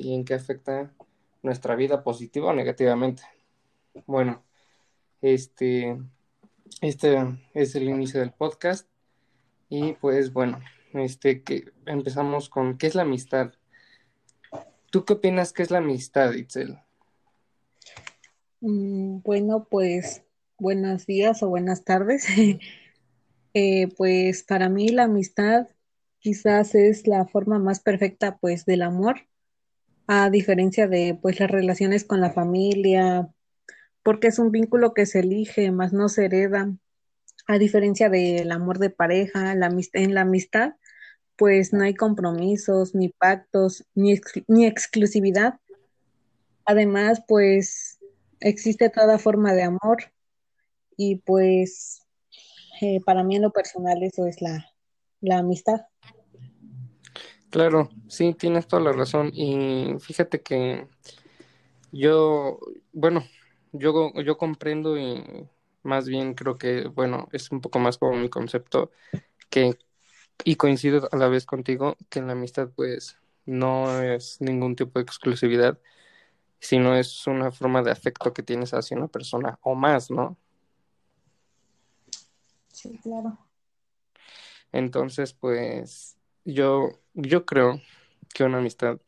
y en qué afecta nuestra vida positiva o negativamente. Bueno, este, este es el inicio del podcast y pues bueno, este que empezamos con ¿qué es la amistad? ¿Tú qué opinas que es la amistad, Itzel? Mm, bueno, pues buenos días o buenas tardes. Eh, pues para mí la amistad quizás es la forma más perfecta pues del amor, a diferencia de pues las relaciones con la familia, porque es un vínculo que se elige, más no se hereda, a diferencia del amor de pareja, la en la amistad pues no hay compromisos, ni pactos, ni, ni exclusividad. Además, pues existe toda forma de amor y pues eh, para mí en lo personal eso es la, la amistad. Claro, sí, tienes toda la razón. Y fíjate que yo, bueno, yo, yo comprendo y más bien creo que, bueno, es un poco más como mi concepto, que, y coincido a la vez contigo, que en la amistad pues no es ningún tipo de exclusividad, sino es una forma de afecto que tienes hacia una persona o más, ¿no? Sí, claro. Entonces, pues yo, yo creo que una amistad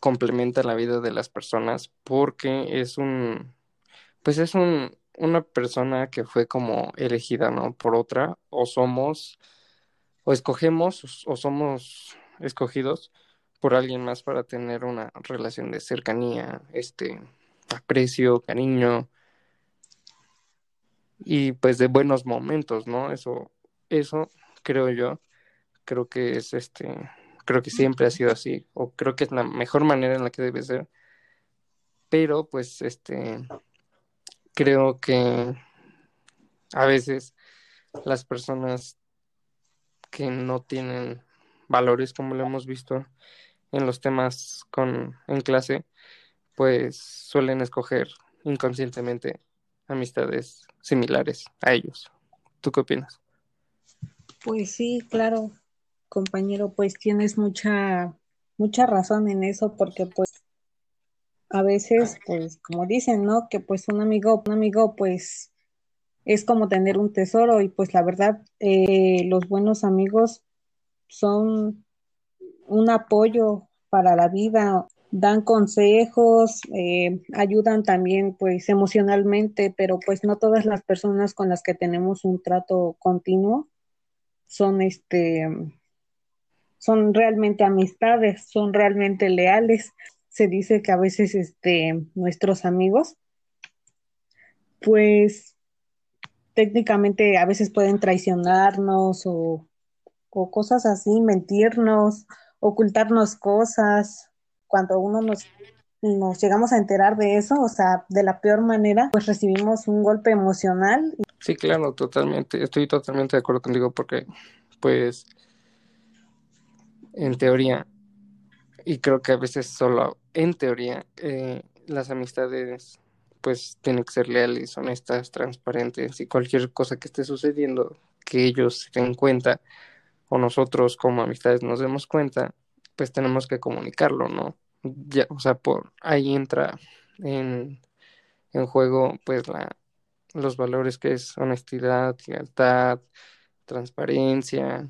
complementa la vida de las personas porque es un, pues es un, una persona que fue como elegida, ¿no? Por otra, o somos, o escogemos, o somos escogidos por alguien más para tener una relación de cercanía, este, aprecio, cariño y pues de buenos momentos, ¿no? Eso, eso creo yo, creo que es este, creo que siempre ha sido así, o creo que es la mejor manera en la que debe ser, pero pues este, creo que a veces las personas que no tienen valores como lo hemos visto en los temas con en clase, pues suelen escoger inconscientemente amistades similares a ellos. ¿Tú qué opinas? Pues sí, claro, compañero, pues tienes mucha mucha razón en eso porque pues a veces pues como dicen, ¿no? Que pues un amigo, un amigo pues es como tener un tesoro y pues la verdad eh, los buenos amigos son un apoyo para la vida, dan consejos, eh, ayudan también pues emocionalmente, pero pues no todas las personas con las que tenemos un trato continuo son este son realmente amistades, son realmente leales. Se dice que a veces este nuestros amigos pues técnicamente a veces pueden traicionarnos o, cosas así, mentirnos ocultarnos cosas, cuando uno nos, nos llegamos a enterar de eso, o sea, de la peor manera, pues recibimos un golpe emocional. Sí, claro, totalmente, estoy totalmente de acuerdo contigo porque, pues, en teoría, y creo que a veces solo en teoría, eh, las amistades pues tienen que ser leales, honestas, transparentes y cualquier cosa que esté sucediendo que ellos se den cuenta o nosotros como amistades nos demos cuenta, pues tenemos que comunicarlo, ¿no? Ya, o sea, por ahí entra en, en juego pues la, los valores que es honestidad, lealtad, transparencia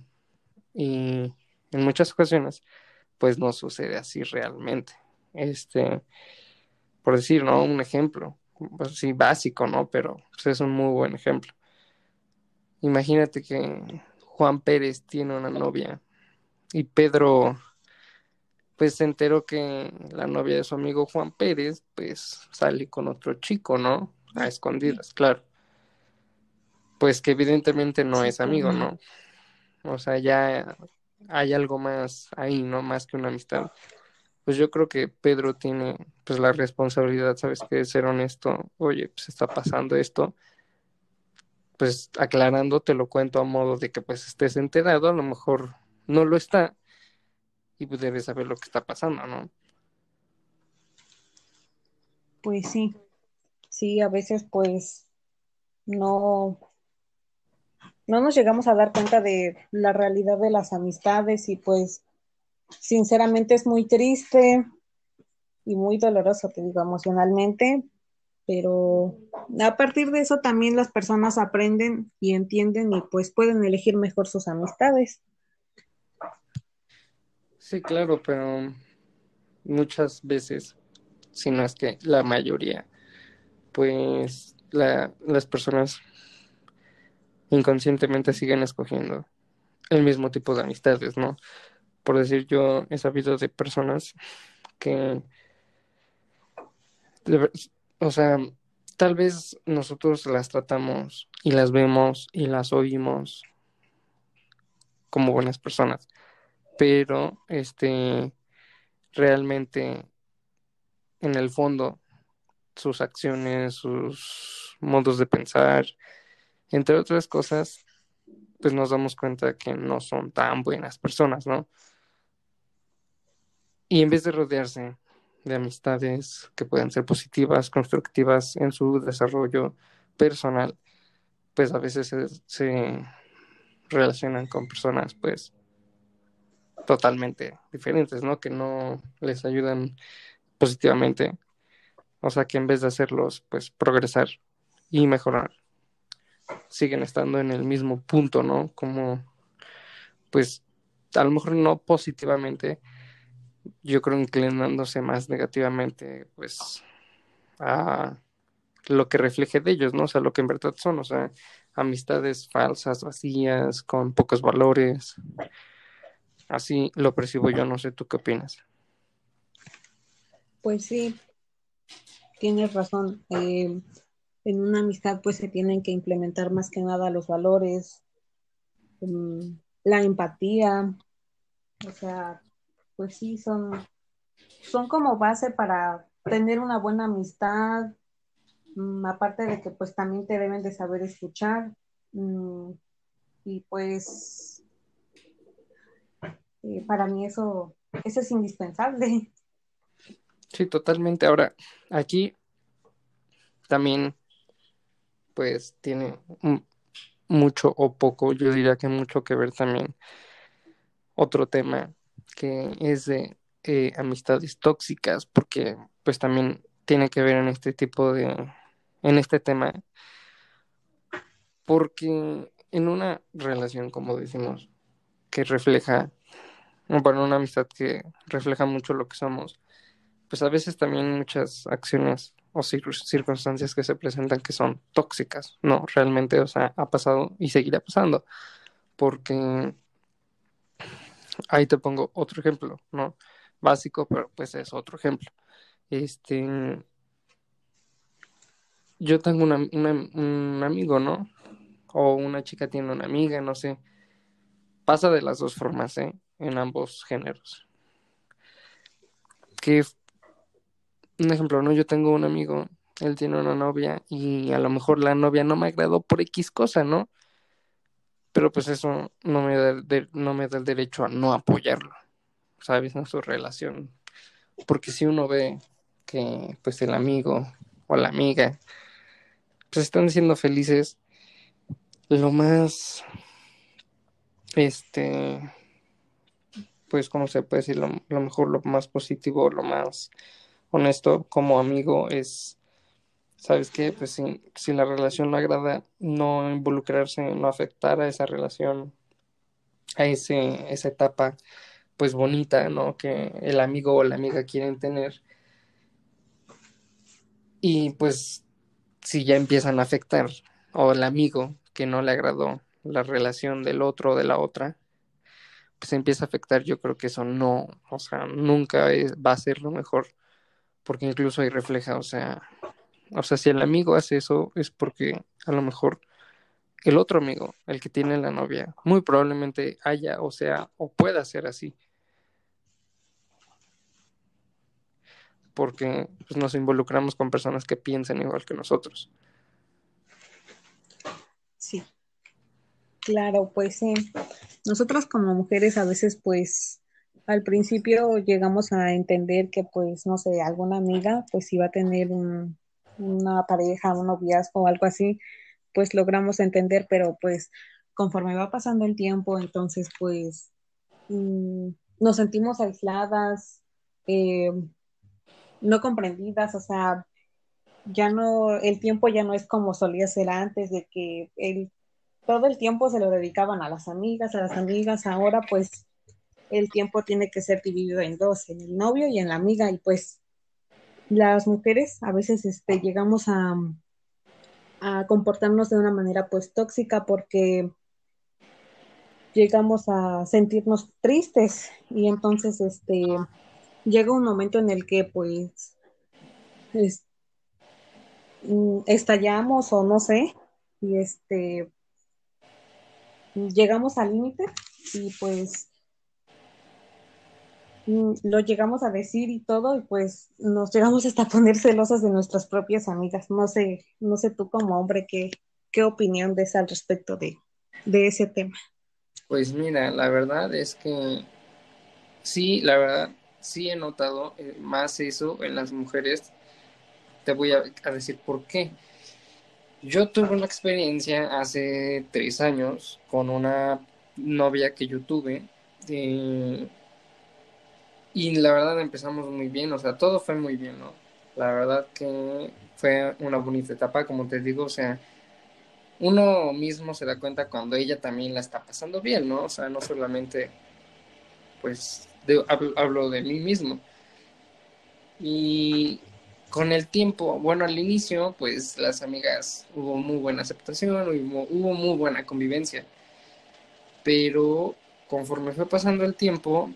y en muchas ocasiones pues no sucede así realmente. Este, por decir, ¿no? Un ejemplo, pues sí, básico, ¿no? Pero pues, es un muy buen ejemplo. Imagínate que Juan Pérez tiene una novia y Pedro pues se enteró que la novia de su amigo Juan Pérez pues sale con otro chico, ¿no? A escondidas, claro. Pues que evidentemente no es amigo, ¿no? O sea, ya hay algo más ahí, ¿no? Más que una amistad. Pues yo creo que Pedro tiene pues la responsabilidad, ¿sabes? Que ser honesto, oye, pues está pasando esto pues aclarando, te lo cuento a modo de que pues estés enterado, a lo mejor no lo está y pues debes saber lo que está pasando, ¿no? Pues sí, sí, a veces pues no, no nos llegamos a dar cuenta de la realidad de las amistades y pues sinceramente es muy triste y muy doloroso, te digo, emocionalmente, pero a partir de eso también las personas aprenden y entienden y pues pueden elegir mejor sus amistades. Sí, claro, pero muchas veces, si no es que la mayoría, pues las personas inconscientemente siguen escogiendo el mismo tipo de amistades, ¿no? Por decir, yo he sabido de personas que, o sea, tal vez nosotros las tratamos y las vemos y las oímos como buenas personas, pero este realmente en el fondo sus acciones, sus modos de pensar, entre otras cosas, pues nos damos cuenta que no son tan buenas personas, ¿no? Y en vez de rodearse de amistades que puedan ser positivas, constructivas en su desarrollo personal, pues a veces se, se relacionan con personas pues totalmente diferentes, ¿no? Que no les ayudan positivamente. O sea, que en vez de hacerlos pues progresar y mejorar, siguen estando en el mismo punto, ¿no? Como pues a lo mejor no positivamente, yo creo inclinándose más negativamente, pues, a lo que refleje de ellos, ¿no? O sea, lo que en verdad son, o sea, amistades falsas, vacías, con pocos valores. Así lo percibo yo, no sé, ¿tú qué opinas? Pues sí, tienes razón. Eh, en una amistad pues se tienen que implementar más que nada los valores, mm, la empatía, o sea, pues sí, son, son como base para tener una buena amistad, mm, aparte de que pues también te deben de saber escuchar mm, y pues eh, para mí eso, eso es indispensable. Sí, totalmente. Ahora, aquí también pues tiene mucho o poco, yo diría que mucho que ver también otro tema que es de eh, amistades tóxicas, porque pues también tiene que ver en este tipo de, en este tema, porque en una relación, como decimos, que refleja, bueno, una amistad que refleja mucho lo que somos, pues a veces también muchas acciones o circunstancias que se presentan que son tóxicas, no, realmente, o sea, ha pasado y seguirá pasando, porque ahí te pongo otro ejemplo, ¿no? Básico, pero pues es otro ejemplo. Este, yo tengo un amigo, ¿no? O una chica tiene una amiga, no sé. Pasa de las dos formas, ¿eh? En ambos géneros. Que, un ejemplo, ¿no? Yo tengo un amigo, él tiene una novia y a lo mejor la novia no me agradó por X cosa, ¿no? pero pues eso no me da, no me da el derecho a no apoyarlo, ¿sabes? En su relación. Porque si uno ve que pues el amigo o la amiga pues están siendo felices, lo más, este, pues, ¿cómo se puede decir? Lo, lo mejor, lo más positivo, lo más honesto como amigo es ¿sabes qué? Pues si, si la relación no agrada, no involucrarse, no afectar a esa relación, a ese, esa etapa, pues bonita, ¿no? Que el amigo o la amiga quieren tener. Y pues si ya empiezan a afectar, o el amigo que no le agradó la relación del otro o de la otra, pues empieza a afectar, yo creo que eso no, o sea, nunca va a ser lo mejor, porque incluso ahí refleja, o sea, o sea, si el amigo hace eso es porque a lo mejor el otro amigo, el que tiene la novia, muy probablemente haya, o sea, o pueda ser así. Porque pues, nos involucramos con personas que piensan igual que nosotros. Sí. Claro, pues sí. Nosotros como mujeres a veces pues al principio llegamos a entender que pues no sé, alguna amiga pues iba a tener un, una pareja, un noviazgo o algo así, pues logramos entender, pero pues conforme va pasando el tiempo, entonces pues mm, nos sentimos aisladas, eh, no comprendidas, o sea, ya no, el tiempo ya no es como solía ser antes, de que el, todo el tiempo se lo dedicaban a las amigas, a las amigas, ahora pues el tiempo tiene que ser dividido en dos, en el novio y en la amiga, y pues las mujeres a veces este, llegamos a, comportarnos de una manera pues tóxica porque llegamos a sentirnos tristes y entonces este llega un momento en el que pues mm, estallamos o no sé y este llegamos al límite y pues lo llegamos a decir y todo y pues nos llegamos hasta a poner celosas de nuestras propias amigas. No sé, no sé tú como hombre qué, qué opinión des al respecto de, de ese tema. Pues mira, la verdad es que sí, la verdad, sí he notado eh, más eso en las mujeres. Te voy a, decir por qué. Yo tuve una experiencia hace tres años con una novia que yo tuve. Eh, y la verdad empezamos muy bien, o sea, todo fue muy bien, ¿no? La verdad que fue una bonita etapa, como te digo, o sea, uno mismo se da cuenta cuando ella también la está pasando bien, ¿no? O sea, no solamente, pues, hablo, de mí mismo. Y con el tiempo, bueno, al inicio, pues las amigas hubo muy buena aceptación, hubo, hubo muy buena convivencia. Pero conforme fue pasando el tiempo,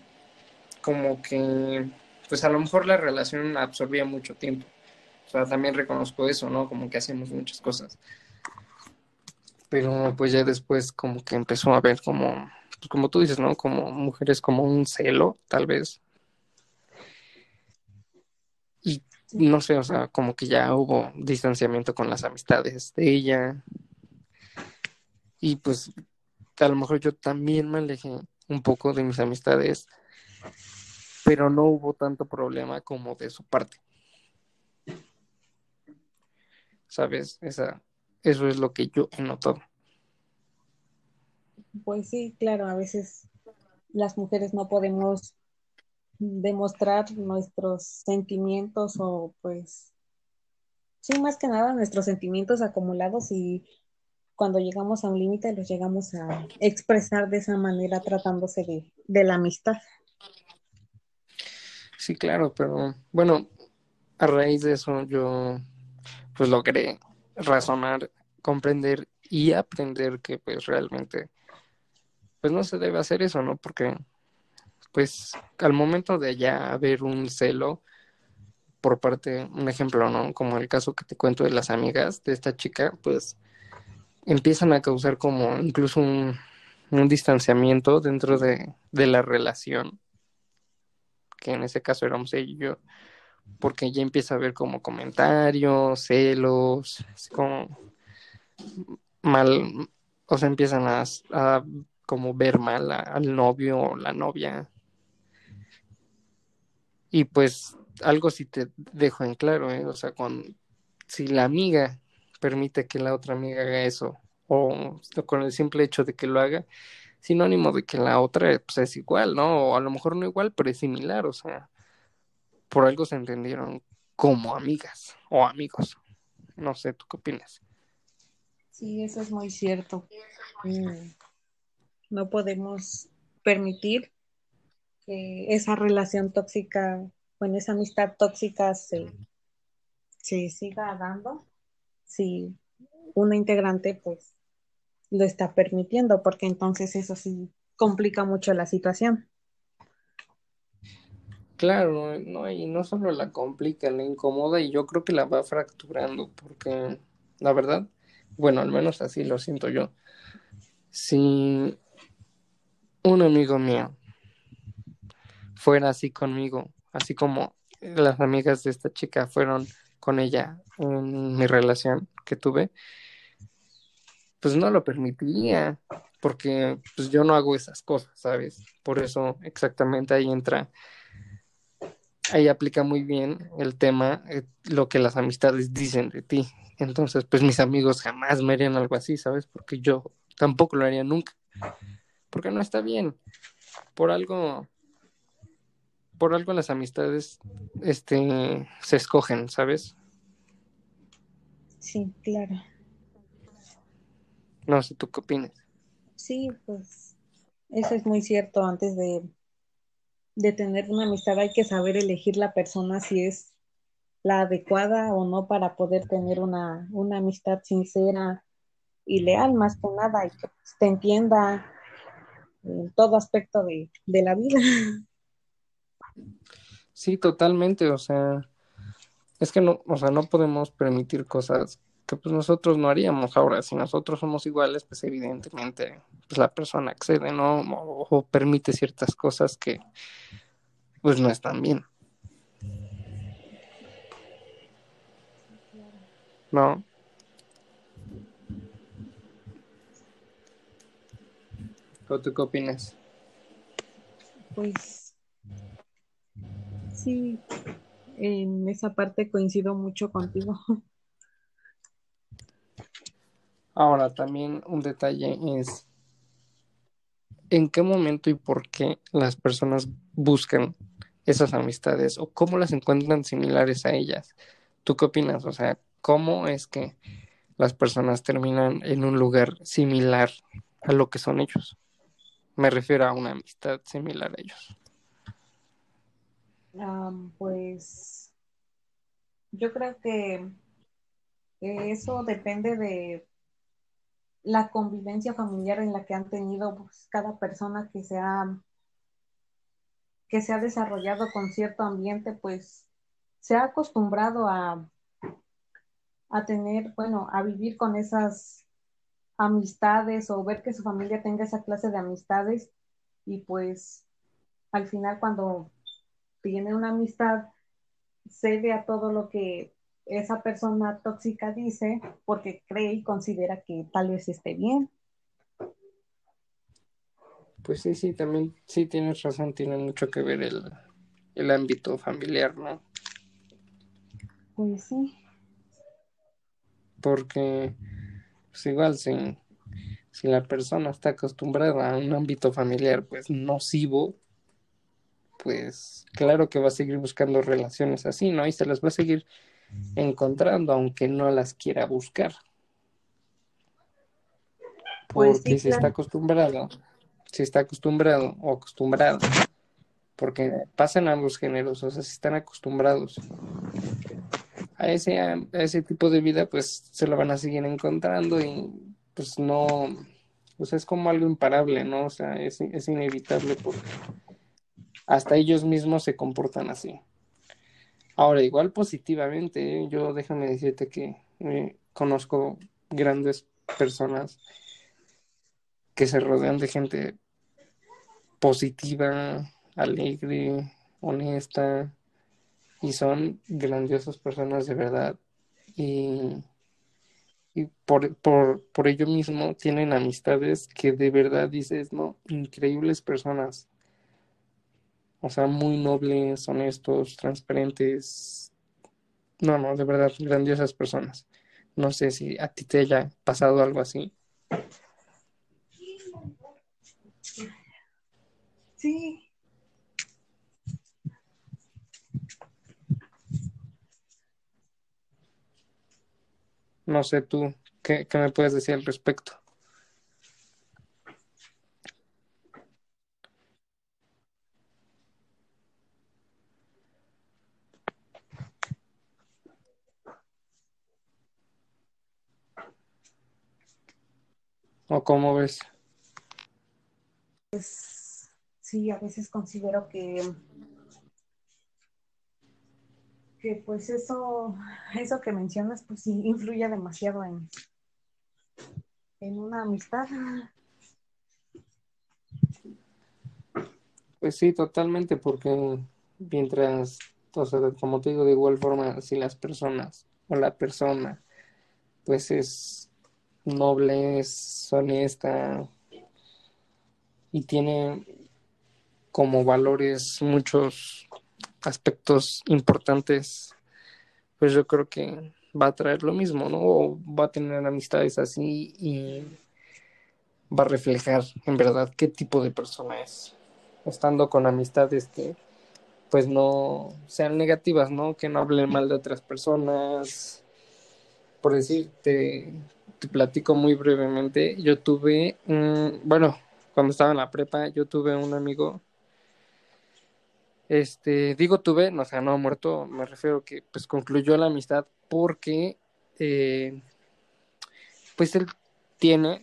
como que, pues a lo mejor la relación absorbía mucho tiempo. O sea, también reconozco eso, ¿no? Como que hacemos muchas cosas pero pues ya después como que empezó a ver como, pues como tú dices, ¿no? Como mujeres como un celo, tal vez. Y no sé, o sea, como que ya hubo distanciamiento con las amistades de ella. Y pues a lo mejor yo también me alejé un poco de mis amistades, pero no hubo tanto problema como de su parte. ¿Sabes? Esa, eso es lo que yo he notado. Pues sí, claro, a veces las mujeres no podemos demostrar nuestros sentimientos o pues sí, más que nada nuestros sentimientos acumulados y cuando llegamos a un límite los llegamos a expresar de esa manera tratándose de, de la amistad. Sí, claro, pero bueno, a raíz de eso yo pues logré razonar, comprender y aprender que pues realmente pues no se debe hacer eso, ¿no? Porque pues al momento de ya haber un celo por parte, un ejemplo, ¿no? Como el caso que te cuento de las amigas de esta chica, pues empiezan a causar como incluso un, distanciamiento dentro de, de, la relación, que en ese caso éramos ella y yo, porque ya empieza a haber como comentarios, celos, como mal, o sea, empiezan a, a como ver mal al novio o la novia. Y pues algo sí te dejo en claro, ¿eh? o sea, con, si la amiga permite que la otra amiga haga eso, o con el simple hecho de que lo haga, sinónimo de que la otra pues, es igual, ¿no? O a lo mejor no igual, pero es similar, o sea, por algo se entendieron como amigas o amigos. No sé, ¿tú qué opinas? Sí, eso es muy cierto. Mm. No podemos permitir que esa relación tóxica, bueno, esa amistad tóxica se, siga dando si una integrante pues lo está permitiendo, porque entonces eso sí complica mucho la situación. Claro, no, y no solo la complica, la incomoda y yo creo que la va fracturando, porque la verdad, bueno, al menos así lo siento yo. Si un amigo mío fuera así conmigo, así como las amigas de esta chica fueron con ella en mi relación que tuve, pues no lo permitiría, porque pues yo no hago esas cosas, ¿sabes? Por eso exactamente ahí entra, ahí aplica muy bien el tema, eh, lo que las amistades dicen de ti. Entonces, pues mis amigos jamás me harían algo así, ¿sabes? Porque yo tampoco lo haría nunca porque no está bien. Por algo, por algo las amistades este, se escogen, ¿sabes? Sí, claro. No sé, ¿tú qué opinas? Sí, pues eso es muy cierto. Antes de, de tener una amistad hay que saber elegir la persona si es la adecuada o no para poder tener una, una amistad sincera y leal más que nada y que te entienda en todo aspecto de, de la vida. Sí, totalmente, o sea, es que no, o sea, no podemos permitir cosas que pues nosotros no haríamos. Ahora, si nosotros somos iguales, pues evidentemente pues la persona accede, ¿no? O, permite ciertas cosas que pues no están bien. ¿No? ¿O tú qué opinas? Pues sí, en esa parte coincido mucho contigo. Ahora, también un detalle es en qué momento y por qué las personas buscan esas amistades o cómo las encuentran similares a ellas. ¿Tú qué opinas? O sea, ¿cómo es que las personas terminan en un lugar similar a lo que son ellos? Me refiero a una amistad similar a ellos. Pues yo creo que eso depende de la convivencia familiar en la que han tenido pues, cada persona que se ha que se ha desarrollado con cierto ambiente, pues se ha acostumbrado a, a tener, bueno, a vivir con esas amistades o ver que su familia tenga esa clase de amistades y pues al final cuando tiene una amistad cede a todo lo que esa persona tóxica dice porque cree y considera que tal vez esté bien. Pues sí, sí, también sí tienes razón, tiene mucho que ver el, el ámbito familiar, ¿no? Pues sí. Porque, pues igual, si, si la persona está acostumbrada a un ámbito familiar, pues nocivo, pues claro que va a seguir buscando relaciones así, ¿no? Y se las va a seguir encontrando, aunque no las quiera buscar. Porque Pues sí, si está acostumbrado, si está acostumbrado o acostumbrada, porque pasan ambos géneros, o sea, si están acostumbrados a ese, a ese tipo de vida, pues se lo van a seguir encontrando y pues no, o sea, es como algo imparable, ¿no? O sea, es, es inevitable porque hasta ellos mismos se comportan así. Ahora, igual positivamente, ¿eh? yo déjame decirte que eh, conozco grandes personas que se rodean de gente positiva, alegre, honesta, y son grandiosas personas de verdad. Y, y por, por, por ello mismo tienen amistades que de verdad dices, no, increíbles personas. O sea, muy nobles, honestos, transparentes. No, no, de verdad, grandiosas personas. No sé si a ti te haya pasado algo así. Sí, No sé tú, ¿qué, qué me puedes decir al respecto? ¿O cómo ves? pues sí, a veces considero que, que pues eso, eso que mencionas, pues sí, influye demasiado en, en una amistad. Pues sí, totalmente, porque mientras, o sea, como te digo, de igual forma, si las personas o la persona, pues es noble, es honesta y tiene como valores muchos aspectos importantes, pues yo creo que va a traer lo mismo, ¿no? O va a tener amistades así y va a reflejar en verdad qué tipo de persona es, estando con amistades que pues no sean negativas, ¿no? Que no hablen mal de otras personas. Por decirte, te platico muy brevemente, yo tuve, bueno, cuando estaba en la prepa, yo tuve un amigo, este, digo tuve, no, o sea, no muerto, me refiero que pues concluyó la amistad porque, eh, pues él tiene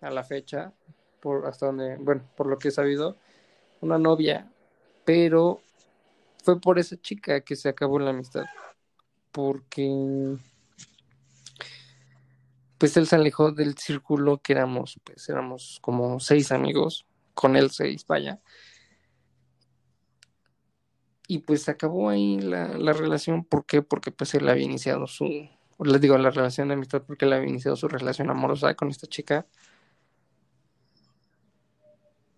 a la fecha, por hasta donde, bueno, por lo que he sabido, una novia, pero fue por esa chica que se acabó la amistad, porque pues él se alejó del círculo que éramos, pues éramos como seis amigos, con él seis, vaya. Y pues acabó ahí la, la relación, ¿por qué? Porque pues él había iniciado su, les digo, la relación de amistad, porque él había iniciado su relación amorosa con esta chica.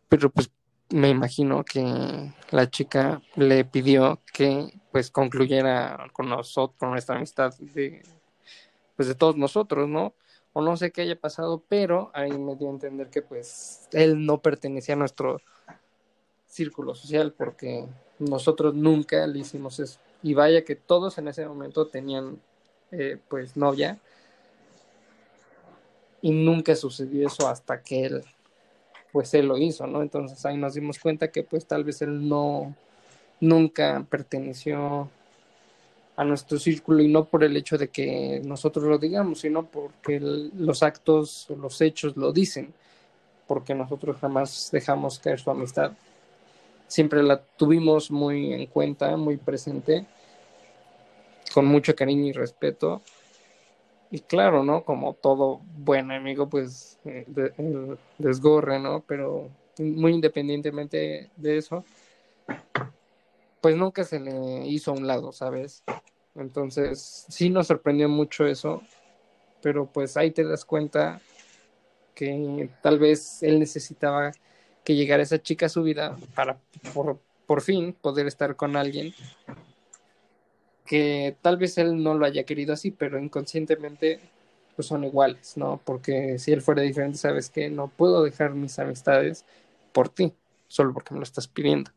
Pero pues me imagino que la chica le pidió que pues concluyera con nosotros, con nuestra amistad de, pues de todos nosotros, ¿no? O no sé qué haya pasado, pero ahí me dio a entender que pues él no pertenecía a nuestro círculo social porque nosotros nunca le hicimos eso. Y vaya que todos en ese momento tenían eh, pues novia y nunca sucedió eso hasta que él pues él lo hizo, ¿no? Entonces ahí nos dimos cuenta que pues tal vez él no nunca perteneció a nuestro círculo y no por el hecho de que nosotros lo digamos, sino porque los actos o los hechos lo dicen, porque nosotros jamás dejamos caer su amistad. Siempre la tuvimos muy en cuenta, muy presente, con mucho cariño y respeto. Y claro, ¿no? Como todo buen amigo, pues eh, desgorre, ¿no? Pero muy independientemente de eso, pues nunca se le hizo a un lado, ¿sabes? Entonces, sí nos sorprendió mucho eso, pero pues ahí te das cuenta que tal vez él necesitaba que llegara esa chica a su vida para por, por fin poder estar con alguien que tal vez él no lo haya querido así, pero inconscientemente pues son iguales, ¿no? Porque si él fuera diferente, sabes que no puedo dejar mis amistades por ti, solo porque me lo estás pidiendo.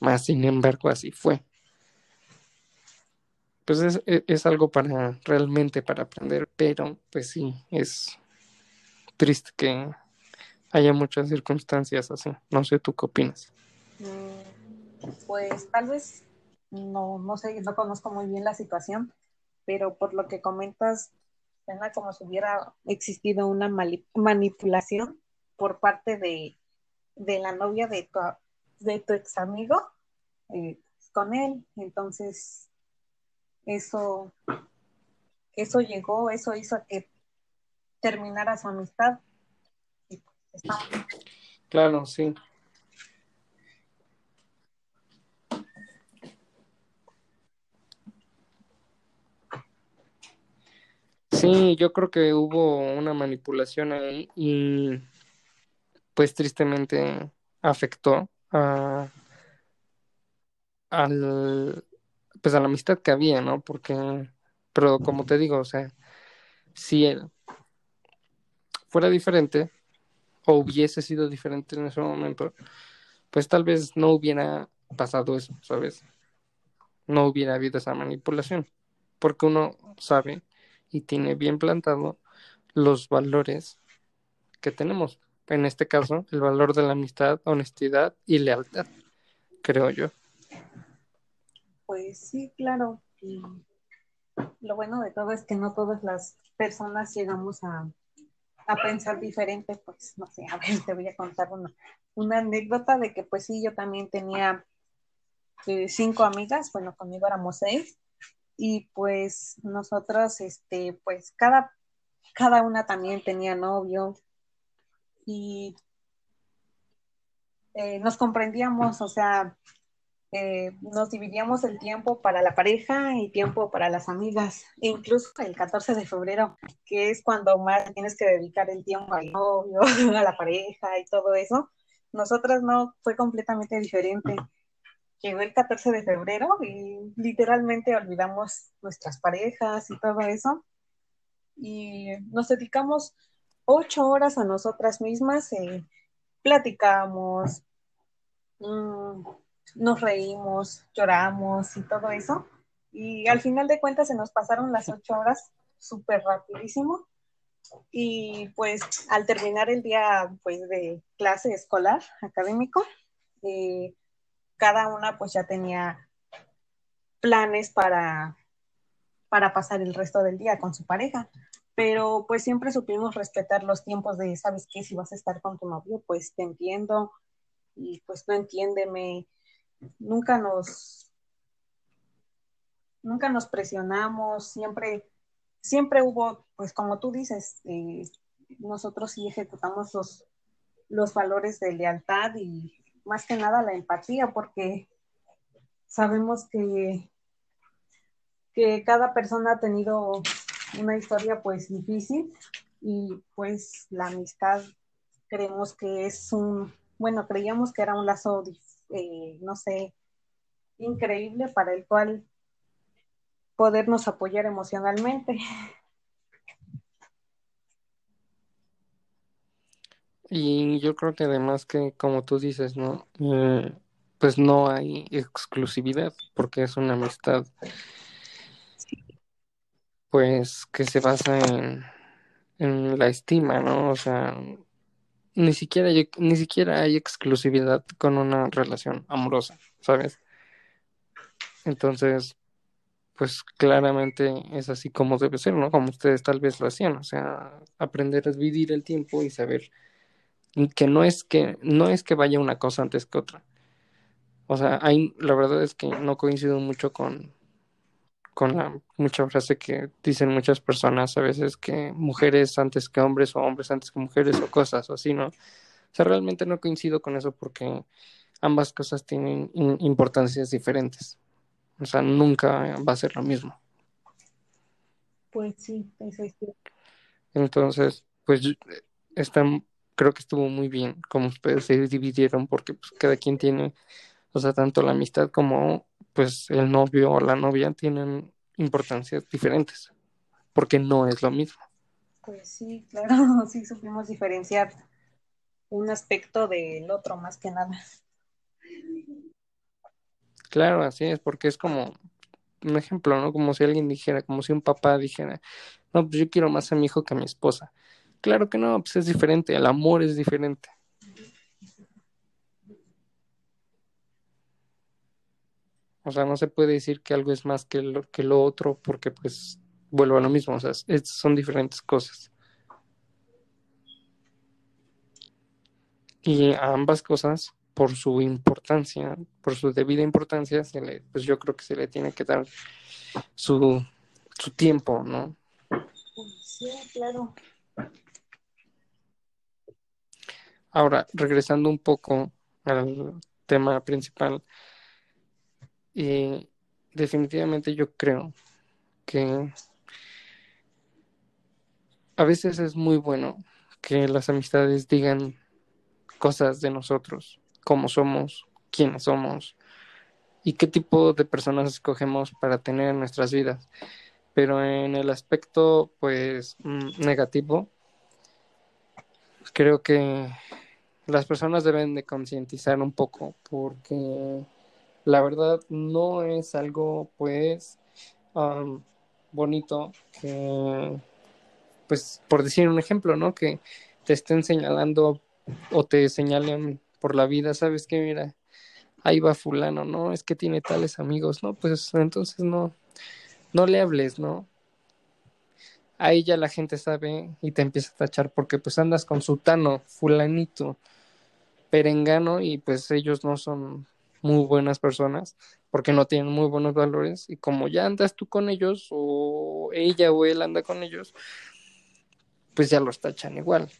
Más sin embargo, así fue pues es, e, es, algo para realmente para aprender, pero pues sí, es triste que haya muchas circunstancias así. No sé, ¿tú qué opinas? Mm, pues tal vez, no, no sé, no conozco muy bien la situación, pero por lo que comentas, suena como si hubiera existido una manipulación por parte de, de la novia de tu, de tu ex amigo eh, con él. Entonces, eso, eso llegó, eso hizo que terminara su amistad. Claro, sí. Sí, yo creo que hubo una manipulación ahí y pues tristemente afectó a, al, pues a la amistad que había, ¿no? Porque, pero como te digo, o sea, si él fuera diferente o hubiese sido diferente en ese momento, pues tal vez no hubiera pasado eso, ¿sabes? No hubiera habido esa manipulación, porque uno sabe y tiene bien plantado los valores que tenemos. En este caso, el valor de la amistad, honestidad y lealtad, creo yo. Pues sí, claro. Y lo bueno de todo es que no todas las personas llegamos a, pensar diferente, pues no sé, a ver, te voy a contar una, anécdota de que pues sí, yo también tenía eh, cinco amigas, bueno, conmigo éramos seis, y pues nosotros, este, pues cada, cada una también tenía novio y eh, nos comprendíamos, o sea, eh, nos dividíamos el tiempo para la pareja y tiempo para las amigas, incluso el 14 de febrero, que es cuando más tienes que dedicar el tiempo al novio, a la pareja y todo eso. Nosotras no, fue completamente diferente. Llegó el 14 de febrero y literalmente olvidamos nuestras parejas y todo eso. Y nos dedicamos ocho horas a nosotras mismas, eh, platicamos, mmm, nos reímos, lloramos y todo eso. Y al final de cuentas se nos pasaron las ocho horas súper rapidísimo. Y pues al terminar el día pues de clase escolar académico, eh, cada una pues ya tenía planes para, para pasar el resto del día con su pareja. Pero pues siempre supimos respetar los tiempos de, ¿sabes qué? Si vas a estar con tu novio, pues te entiendo y pues no entiéndeme. Nunca nos, nunca nos presionamos, siempre, siempre hubo, pues como tú dices, eh, nosotros sí ejecutamos los, los valores de lealtad y más que nada la empatía, porque sabemos que, que cada persona ha tenido una historia pues difícil y pues la amistad creemos que es un, bueno, creíamos que era un lazo, eh, no sé, increíble para el cual podernos apoyar emocionalmente. Y yo creo que además que, como tú dices, ¿no? Eh, pues no hay exclusividad porque es una amistad pues que se basa en, en la estima, ¿no? O sea, ni siquiera hay, ni siquiera hay exclusividad con una relación amorosa, ¿sabes? Entonces, pues claramente es así como debe ser, ¿no? Como ustedes tal vez lo hacían, o sea, aprender a dividir el tiempo y saber que no es que no es que vaya una cosa antes que otra. O sea, hay, la verdad es que no coincido mucho con, con la mucha frase que dicen muchas personas a veces que mujeres antes que hombres o hombres antes que mujeres o cosas así, ¿no? O sea, realmente no coincido con eso porque ambas cosas tienen importancias diferentes. O sea, nunca va a ser lo mismo. Pues sí, eso es Entonces, pues creo que estuvo muy bien como ustedes se dividieron porque pues cada quien tiene o sea, tanto la amistad como pues el novio o la novia tienen importancias diferentes, porque no es lo mismo. Pues sí, claro, sí supimos diferenciar un aspecto del otro más que nada. Claro, así es, porque es como un ejemplo, ¿no? Como si alguien dijera, como si un papá dijera, no, pues yo quiero más a mi hijo que a mi esposa. Claro que no, pues es diferente, el amor es diferente. O sea, no se puede decir que algo es más que lo, que lo otro porque pues vuelvo a lo mismo, o sea, son diferentes cosas. Y a ambas cosas, por su importancia, por su debida importancia, se le, pues yo creo que se le tiene que dar su, su tiempo, ¿no? Sí, claro. Ahora, regresando un poco al tema principal, y definitivamente yo creo que a veces es muy bueno que las amistades digan cosas de nosotros, cómo somos, quiénes somos y qué tipo de personas escogemos para tener en nuestras vidas. Pero en el aspecto pues mm, negativo, creo que las personas deben de concientizar un poco porque la verdad no es algo pues bonito que pues por decir un ejemplo, ¿no? Que te estén señalando o te señalen por la vida, sabes que mira, ahí va fulano, ¿no? Es que tiene tales amigos, ¿no? Pues entonces no, no le hables, ¿no? Ahí ya la gente sabe y te empieza a tachar porque pues andas con sutano, fulanito, perengano y pues ellos no son muy buenas personas porque no tienen muy buenos valores y como ya andas tú con ellos o ella o él anda con ellos, pues ya los tachan igual.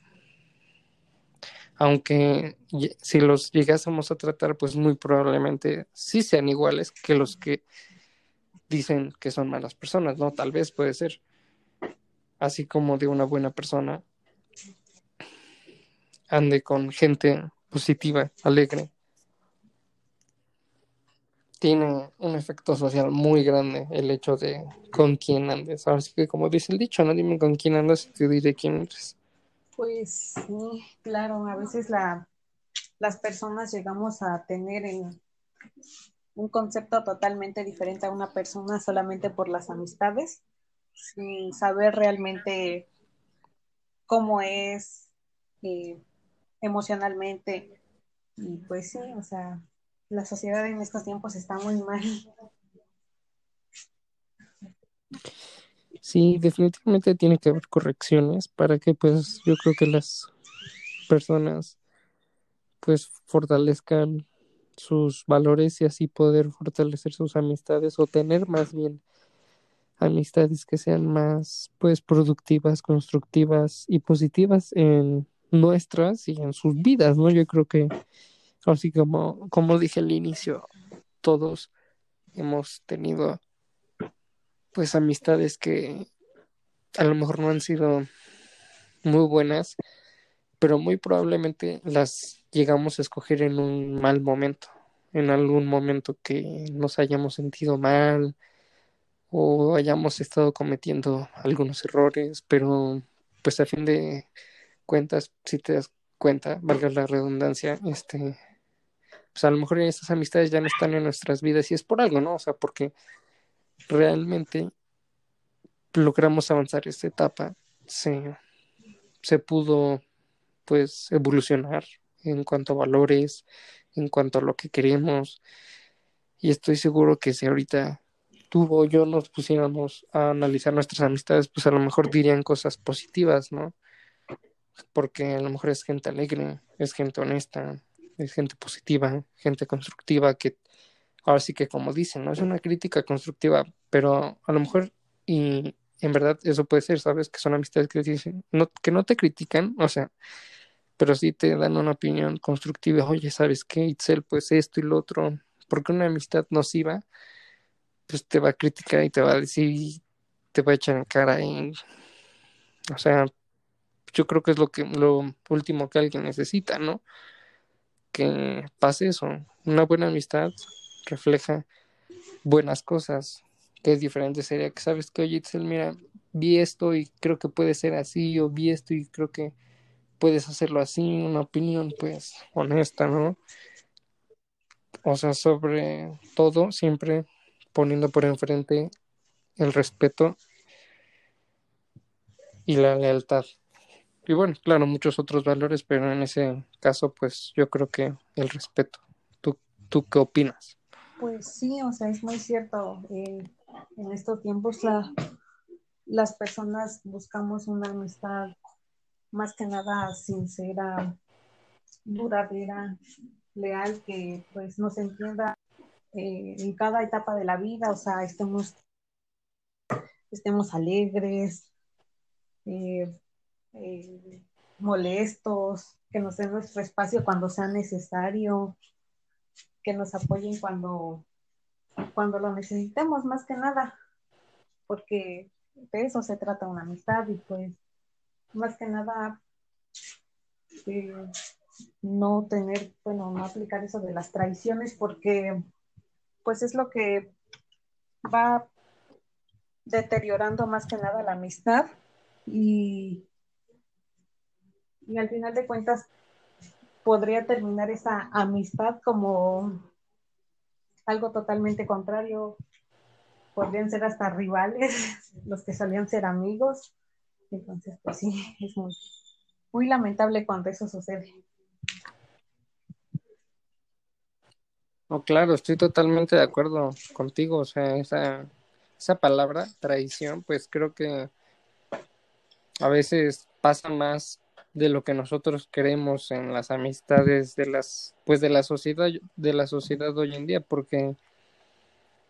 Aunque si los llegásemos a tratar, pues muy probablemente sí sean iguales que los que dicen que son malas personas, ¿no? Tal vez puede ser. Así como de una buena persona ande con gente positiva, alegre, tiene un efecto social muy grande el hecho de con quién andes. Ahora sí que como dice el dicho, no dime con quién andas y te diré quién eres. Pues sí, claro, a veces la, las personas llegamos a tener en, un concepto totalmente diferente a una persona solamente por las amistades, sin saber realmente cómo es eh, emocionalmente. Y pues sí, o sea, la sociedad en estos tiempos está muy mal. Sí, definitivamente tiene que haber correcciones para que pues yo creo que las personas pues fortalezcan sus valores y así poder fortalecer sus amistades o tener más bien amistades que sean más pues productivas, constructivas y positivas en nuestras y en sus vidas, ¿no? Yo creo que así como como dije al inicio, todos hemos tenido pues amistades que a lo mejor no han sido muy buenas, pero muy probablemente las llegamos a escoger en un mal momento, en algún momento que nos hayamos sentido mal o hayamos estado cometiendo algunos errores, pero pues a fin de cuentas, si te das cuenta, valga la redundancia, este, pues a lo mejor esas amistades ya no están en nuestras vidas y es por algo, ¿no? O sea, porque realmente logramos avanzar esta etapa, se, se pudo pues evolucionar en cuanto a valores, en cuanto a lo que queremos. Y estoy seguro que si ahorita tú o yo nos pusiéramos a analizar nuestras amistades, pues a lo mejor dirían cosas positivas, ¿no? Porque a lo mejor es gente alegre, es gente honesta, es gente positiva, gente constructiva, que ahora sí que como dicen, no es una crítica constructiva, pero a lo mejor y en verdad eso puede ser, ¿sabes? Que son amistades que dicen, no, que no te critican, o sea, pero sí te dan una opinión constructiva, oye, ¿sabes qué? Itzel, pues esto y lo otro, porque una amistad nociva, pues te va a criticar y te va a decir, te va a echar en cara y, o sea, yo creo que es lo que, lo último que alguien necesita, ¿no? Que pase eso, una buena amistad refleja buenas cosas, que es diferente sería que sabes que, oye, Itzel, mira, vi esto y creo que puede ser así, o vi esto y creo que puedes hacerlo así, una opinión pues honesta, ¿no? O sea, sobre todo siempre poniendo por enfrente el respeto y la lealtad. Y bueno, claro, muchos otros valores, pero en ese caso, pues yo creo que el respeto. ¿Tú, tú qué opinas? Pues sí, o sea, es muy cierto. Eh, en estos tiempos la, las personas buscamos una amistad más que nada sincera, duradera, leal, que pues nos entienda eh, en cada etapa de la vida, o sea, estemos, estemos alegres, eh, eh, molestos, que nos den nuestro espacio cuando sea necesario, que nos apoyen cuando, cuando lo necesitemos, más que nada, porque de eso se trata una amistad y pues más que nada eh, no tener, bueno, no aplicar eso de las traiciones porque pues es lo que va deteriorando más que nada la amistad y, y al final de cuentas podría terminar esa amistad como algo totalmente contrario. Podrían ser hasta rivales, los que solían ser amigos. Entonces, pues sí, es muy, muy lamentable cuando eso sucede. No, claro, estoy totalmente de acuerdo contigo. O sea, esa, esa palabra, traición, pues creo que a veces pasa más de lo que nosotros queremos en las amistades de las pues de la sociedad de la sociedad hoy en día porque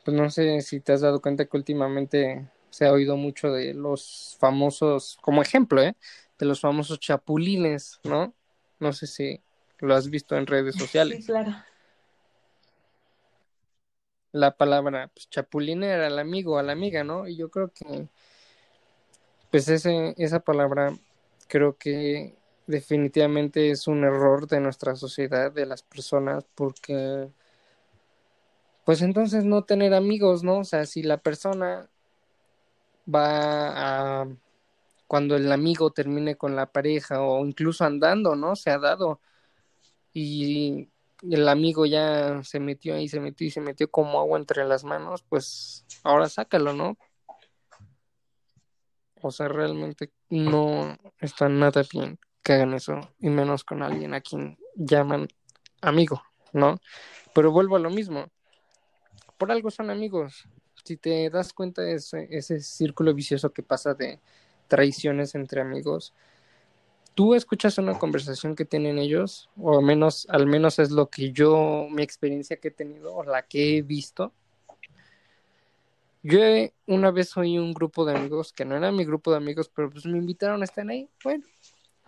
pues no sé si te has dado cuenta que últimamente se ha oído mucho de los famosos como ejemplo ¿eh? de los famosos chapulines no no sé si lo has visto en redes sociales. sí, claro. La palabra pues, chapulín era el amigo a la amiga no y yo creo que pues ese esa palabra creo que definitivamente es un error de nuestra sociedad, de las personas, porque pues entonces no tener amigos, ¿no? O sea, si la persona va a cuando el amigo termine con la pareja o incluso andando, ¿no? Se ha dado y el amigo ya se metió ahí, se metió y se metió como agua entre las manos, pues ahora sácalo, ¿no? O sea, realmente no está nada bien que hagan eso, y menos con alguien a quien llaman amigo, ¿no? Pero vuelvo a lo mismo. Por algo son amigos. Si te das cuenta de ese, círculo vicioso que pasa de traiciones entre amigos, tú escuchas una conversación que tienen ellos, o al menos, al menos es lo que yo, mi experiencia que he tenido, o la que he visto. Yo una vez oí un grupo de amigos, que no era mi grupo de amigos, pero pues me invitaron a estar ahí. Bueno,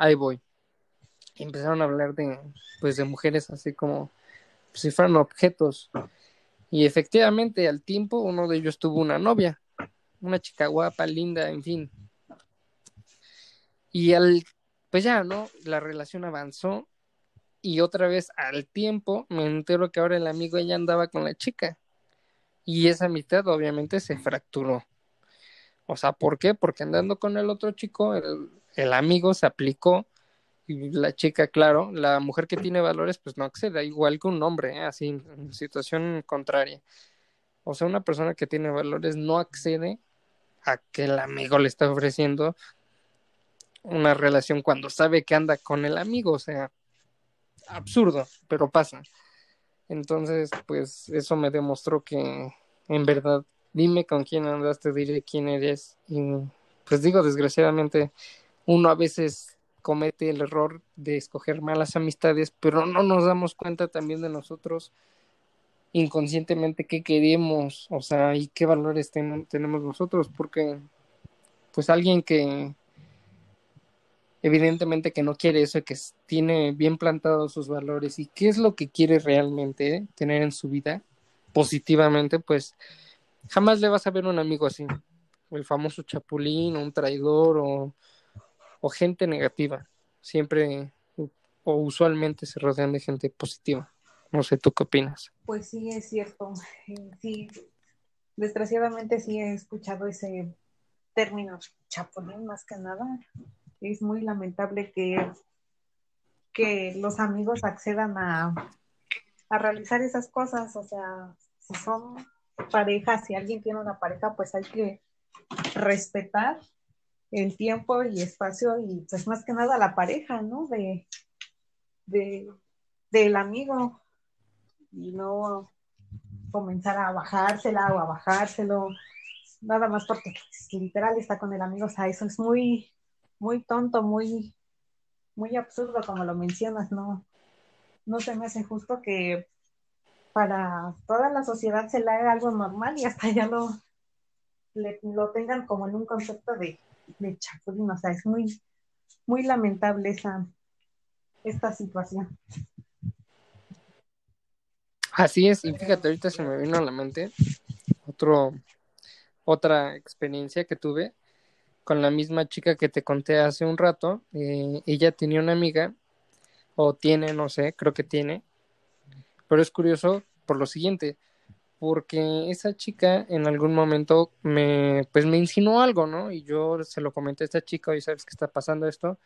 ahí voy. Empezaron a hablar de, pues, de mujeres así como pues, si fueran objetos. Y efectivamente, al tiempo, uno de ellos tuvo una novia, una chica guapa, linda, en fin. Y al, pues ya, ¿no? La relación avanzó y otra vez al tiempo me entero que ahora el amigo ella andaba con la chica. Y esa amistad obviamente se fracturó. O sea, ¿por qué? Porque andando con el otro chico, el, el amigo se aplicó y la chica, claro, la mujer que tiene valores, pues no accede, igual que un hombre, ¿eh? así, en situación contraria. O sea, una persona que tiene valores no accede a que el amigo le está ofreciendo una relación cuando sabe que anda con el amigo, o sea, absurdo, pero pasa. Entonces, pues eso me demostró que en verdad, dime con quién andas, te diré quién eres. Y pues digo, desgraciadamente, uno a veces comete el error de escoger malas amistades, pero no nos damos cuenta también de nosotros inconscientemente qué queremos, o sea, y qué valores ten tenemos nosotros, porque pues alguien que evidentemente que no quiere eso, que tiene bien plantados sus valores y qué es lo que quiere realmente tener en su vida positivamente, pues jamás le vas a ver un amigo así, el famoso chapulín, o un traidor o, o gente negativa. Siempre o usualmente se rodean de gente positiva. No sé, ¿tú qué opinas? Pues sí, es cierto. Sí, desgraciadamente sí he escuchado ese término chapulín más que nada es muy lamentable que, que los amigos accedan a, a realizar esas cosas. O sea, si son parejas, si alguien tiene una pareja, pues hay que respetar el tiempo y espacio y pues más que nada la pareja, ¿no? De, de del amigo. Y no comenzar a bajársela o a bajárselo, nada más porque literal está con el amigo, o sea, eso es muy, muy tonto, muy, muy absurdo como lo mencionas, no, no se me hace justo que para toda la sociedad se le haga algo normal y hasta ya lo, lo tengan como en un concepto de, de chapulín, o sea, es muy, muy lamentable esa, esta situación. Así es, y fíjate, ahorita se me vino a la mente otro, otra experiencia que tuve con la misma chica que te conté hace un rato. Eh, ella tenía una amiga, o tiene, no sé, creo que tiene, pero es curioso por lo siguiente, porque esa chica en algún momento me, pues me insinuó algo, ¿no? Y yo se lo comenté a esta chica, oye, ¿sabes qué está pasando esto?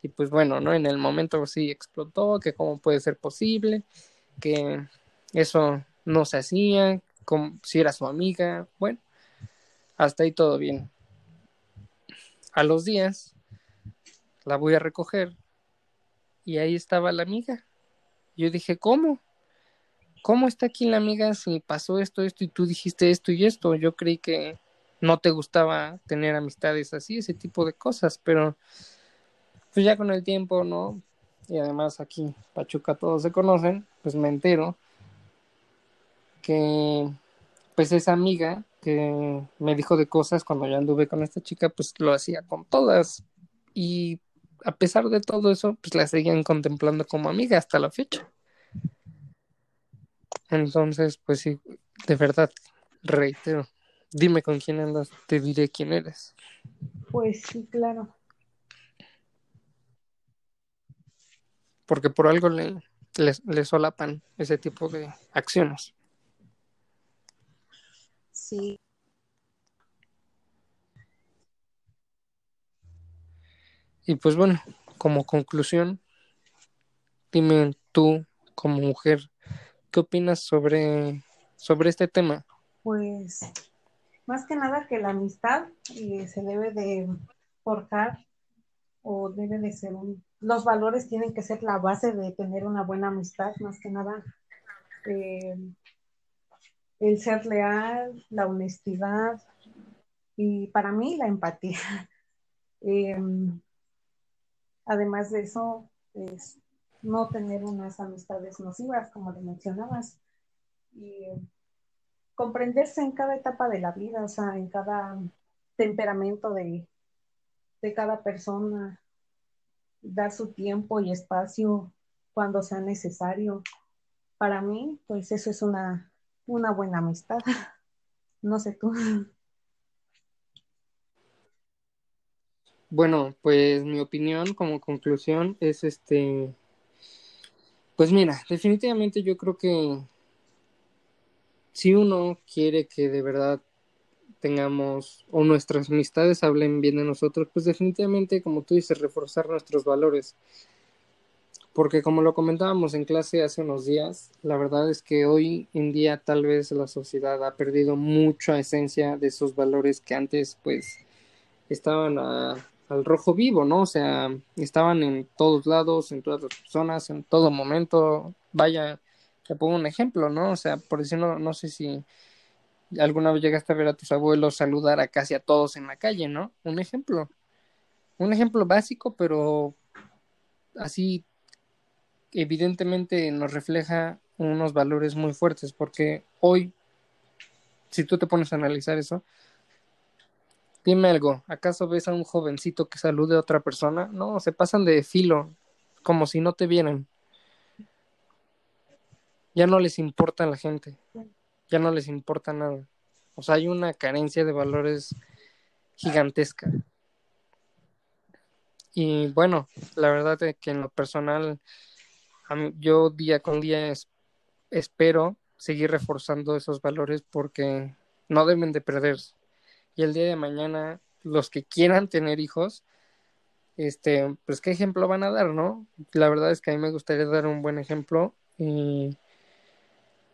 Y pues bueno, ¿no? En el momento sí explotó, que cómo puede ser posible, que eso no se hacía, como si era su amiga, bueno, hasta ahí todo bien a los días la voy a recoger y ahí estaba la amiga. Yo dije, ¿cómo? ¿Cómo está aquí la amiga si pasó esto, esto y tú dijiste esto y esto? Yo creí que no te gustaba tener amistades así, ese tipo de cosas, pero pues ya con el tiempo, ¿no? Y además aquí, Pachuca, todos se conocen, pues me entero que pues esa amiga que me dijo de cosas cuando yo anduve con esta chica, pues lo hacía con todas. Y a pesar de todo eso, pues la seguían contemplando como amiga hasta la fecha. Entonces, pues sí, de verdad, reitero, dime con quién andas, te diré quién eres. Pues sí, claro. Porque por algo le, le, le solapan ese tipo de acciones. Sí. Y pues bueno, como conclusión, dime tú como mujer, ¿qué opinas sobre, sobre este tema? Pues más que nada que la amistad eh, se debe de forjar o debe de ser un... Los valores tienen que ser la base de tener una buena amistad, más que nada. Eh, el ser leal, la honestidad y para mí la empatía. Eh, además de eso, es no tener unas amistades nocivas, como le mencionabas, y comprenderse en cada etapa de la vida, o sea, en cada temperamento de, de cada persona, dar su tiempo y espacio cuando sea necesario. Para mí, pues eso es una, una buena amistad. No sé tú. Bueno, pues mi opinión como conclusión es este, pues mira, definitivamente yo creo que si uno quiere que de verdad tengamos o nuestras amistades hablen bien de nosotros, pues definitivamente, como tú dices, reforzar nuestros valores. Porque como lo comentábamos en clase hace unos días, la verdad es que hoy en día tal vez la sociedad ha perdido mucha esencia de esos valores que antes pues estaban a, al rojo vivo, ¿no? O sea, estaban en todos lados, en todas las personas, en todo momento. Vaya, te pongo un ejemplo, ¿no? O sea, por decirlo, no sé si alguna vez llegaste a ver a tus abuelos saludar a casi a todos en la calle, ¿no? Un ejemplo. Un ejemplo básico, pero así evidentemente nos refleja unos valores muy fuertes, porque hoy, si tú te pones a analizar eso, dime algo, ¿acaso ves a un jovencito que salude a otra persona? No, se pasan de filo, como si no te vieran. Ya no les importa a la gente, ya no les importa nada. O sea, hay una carencia de valores gigantesca. Y bueno, la verdad es que en lo personal yo día con día espero seguir reforzando esos valores porque no deben de perderse. Y el día de mañana, los que quieran tener hijos, este, pues qué ejemplo van a dar, ¿no? La verdad es que a mí me gustaría dar un buen ejemplo y,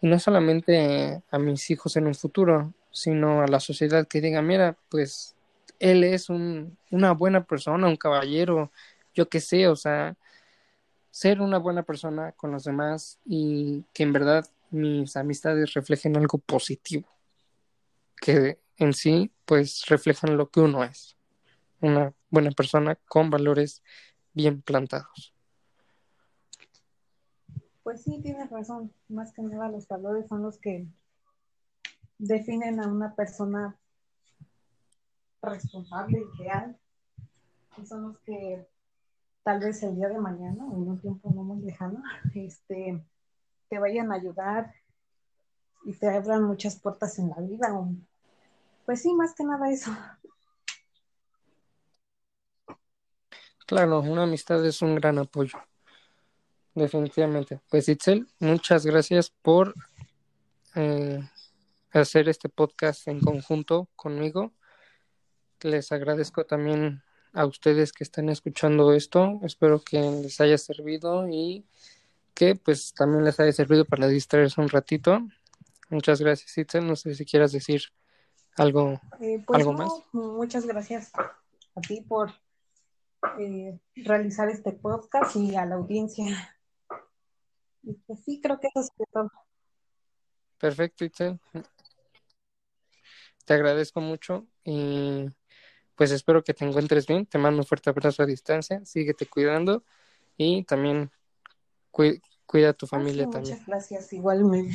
no solamente a mis hijos en un futuro, sino a la sociedad que diga, mira, pues él es un, una buena persona, un caballero, yo qué sé, o sea, ser una buena persona con los demás y que en verdad mis amistades reflejen algo positivo, que en sí pues reflejan lo que uno es, una buena persona con valores bien plantados. Pues sí, tienes razón, más que nada los valores son los que definen a una persona responsable y real, y son los que tal vez el día de mañana o en un tiempo no muy lejano, este, te vayan a ayudar y te abran muchas puertas en la vida. Pues sí, más que nada eso. Claro, una amistad es un gran apoyo. Definitivamente. Pues Itzel, muchas gracias por eh, hacer este podcast en conjunto conmigo. Les agradezco también a ustedes que están escuchando esto. Espero que les haya servido y que pues también les haya servido para distraerse un ratito. Muchas gracias, Itzel. No sé si quieras decir algo, eh, pues algo más. Muchas gracias a ti por eh, realizar este podcast y a la audiencia. pues sí, creo que eso es todo. Perfecto, Itzel. Te agradezco mucho y pues espero que te encuentres bien. Te mando un fuerte abrazo a distancia. Síguete cuidando y también cuida a tu familia también. Muchas gracias, igualmente.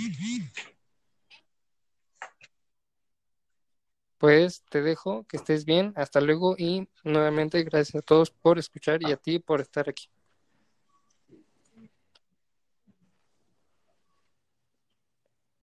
Pues te dejo, que estés bien. Hasta luego y nuevamente gracias a todos por escuchar y a ti por estar aquí.